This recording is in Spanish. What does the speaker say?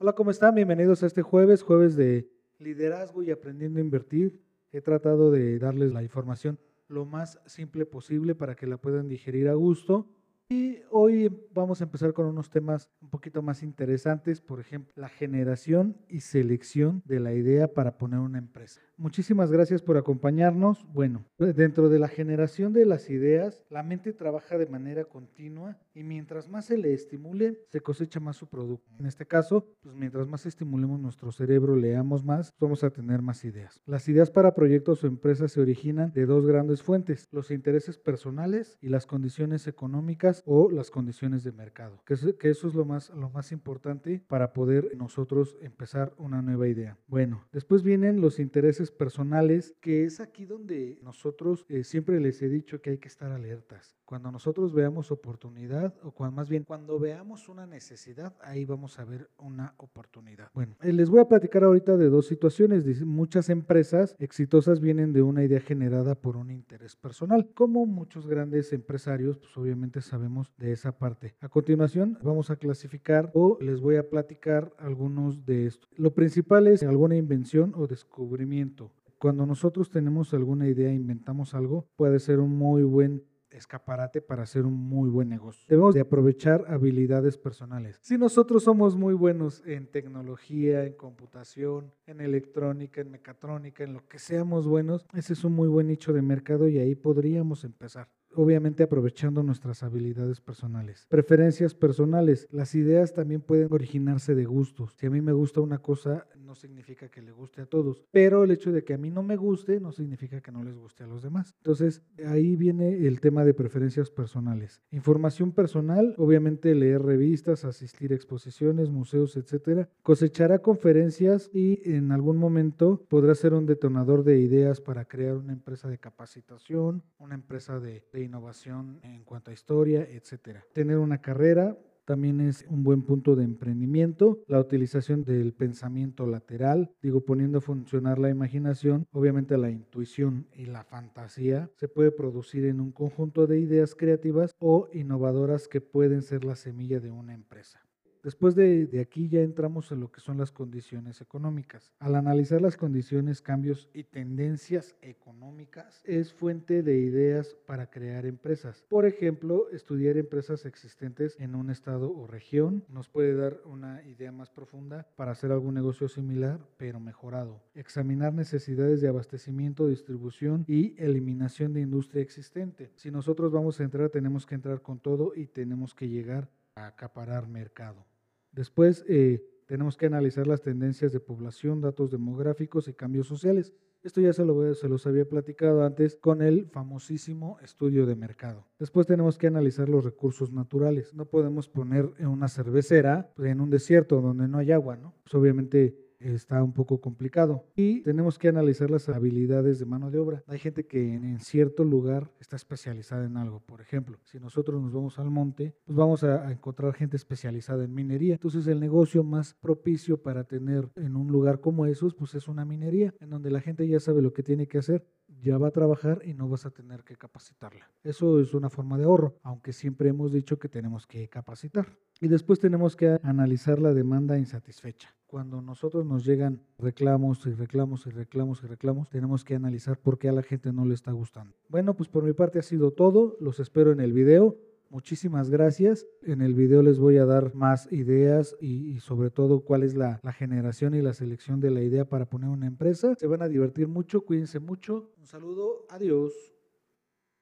Hola, ¿cómo están? Bienvenidos a este jueves, jueves de liderazgo y aprendiendo a invertir. He tratado de darles la información lo más simple posible para que la puedan digerir a gusto y hoy vamos a empezar con unos temas un poquito más interesantes, por ejemplo, la generación y selección de la idea para poner una empresa. Muchísimas gracias por acompañarnos. Bueno, dentro de la generación de las ideas, la mente trabaja de manera continua y mientras más se le estimule, se cosecha más su producto. En este caso, pues mientras más estimulemos nuestro cerebro, leamos más, vamos a tener más ideas. Las ideas para proyectos o empresas se originan de dos grandes fuentes, los intereses personales y las condiciones económicas o las condiciones de mercado, que, eso es lo más, lo más importante para poder nosotros empezar una nueva idea. Bueno, después vienen los intereses personales, que es aquí donde nosotros eh, siempre les he dicho que hay que estar alertas. Cuando nosotros veamos oportunidad, o cuando, más bien cuando veamos una necesidad, ahí vamos a ver una oportunidad. Bueno, eh, les voy a platicar ahorita de dos situaciones. Muchas empresas exitosas vienen de una idea generada por un interés personal. Como muchos grandes empresarios, pues obviamente sabemos de esa parte. A continuación vamos a clasificar o les voy a platicar algunos de estos. Lo principal es alguna invención o descubrimiento. Cuando nosotros tenemos alguna idea, inventamos algo, puede ser un muy buen escaparate para hacer un muy buen negocio. Debemos de aprovechar habilidades personales. Si nosotros somos muy buenos en tecnología, en computación, en electrónica, en mecatrónica, en lo que seamos buenos, ese es un muy buen nicho de mercado y ahí podríamos empezar obviamente aprovechando nuestras habilidades personales. Preferencias personales. Las ideas también pueden originarse de gustos. Si a mí me gusta una cosa, no significa que le guste a todos, pero el hecho de que a mí no me guste no significa que no les guste a los demás. Entonces, ahí viene el tema de preferencias personales. Información personal, obviamente leer revistas, asistir a exposiciones, museos, etcétera. Cosechará conferencias y en algún momento podrá ser un detonador de ideas para crear una empresa de capacitación, una empresa de, de innovación en cuanto a historia, etcétera. Tener una carrera, también es un buen punto de emprendimiento. La utilización del pensamiento lateral, digo, poniendo a funcionar la imaginación, obviamente la intuición y la fantasía se puede producir en un conjunto de ideas creativas o innovadoras que pueden ser la semilla de una empresa. Después de, aquí ya entramos en lo que son las condiciones económicas. Al analizar las condiciones, cambios y tendencias económicas, es fuente de ideas para crear empresas. Por ejemplo, estudiar empresas existentes en un estado o región nos puede dar una idea más profunda para hacer algún negocio similar, pero mejorado. Examinar necesidades de abastecimiento, distribución y eliminación de industria existente. Si nosotros vamos a entrar, tenemos que entrar con todo y tenemos que llegar acaparar mercado. Después eh, tenemos que analizar las tendencias de población, datos demográficos y cambios sociales. Esto ya se, lo, se los había platicado antes con el famosísimo estudio de mercado. Después tenemos que analizar los recursos naturales. No podemos poner una cervecera en un desierto donde no hay agua, ¿no? Pues obviamente está un poco complicado. Y tenemos que analizar las habilidades de mano de obra. Hay gente que en, cierto lugar está especializada en algo. Por ejemplo, si nosotros nos vamos al monte, pues vamos a, encontrar gente especializada en minería. Entonces el negocio más propicio para tener en un lugar como esos, pues es una minería, en donde la gente ya sabe lo que tiene que hacer ya va a trabajar y no vas a tener que capacitarla. Eso es una forma de ahorro, aunque siempre hemos dicho que tenemos que capacitar. Y después tenemos que analizar la demanda insatisfecha. Cuando nosotros nos llegan reclamos y reclamos y reclamos y reclamos, tenemos que analizar por qué a la gente no le está gustando. Bueno, pues por mi parte ha sido todo. Los espero en el video. Muchísimas gracias. En el video les voy a dar más ideas y, sobre todo cuál es la, generación y la selección de la idea para poner una empresa. Se van a divertir mucho, cuídense mucho. Un saludo, adiós.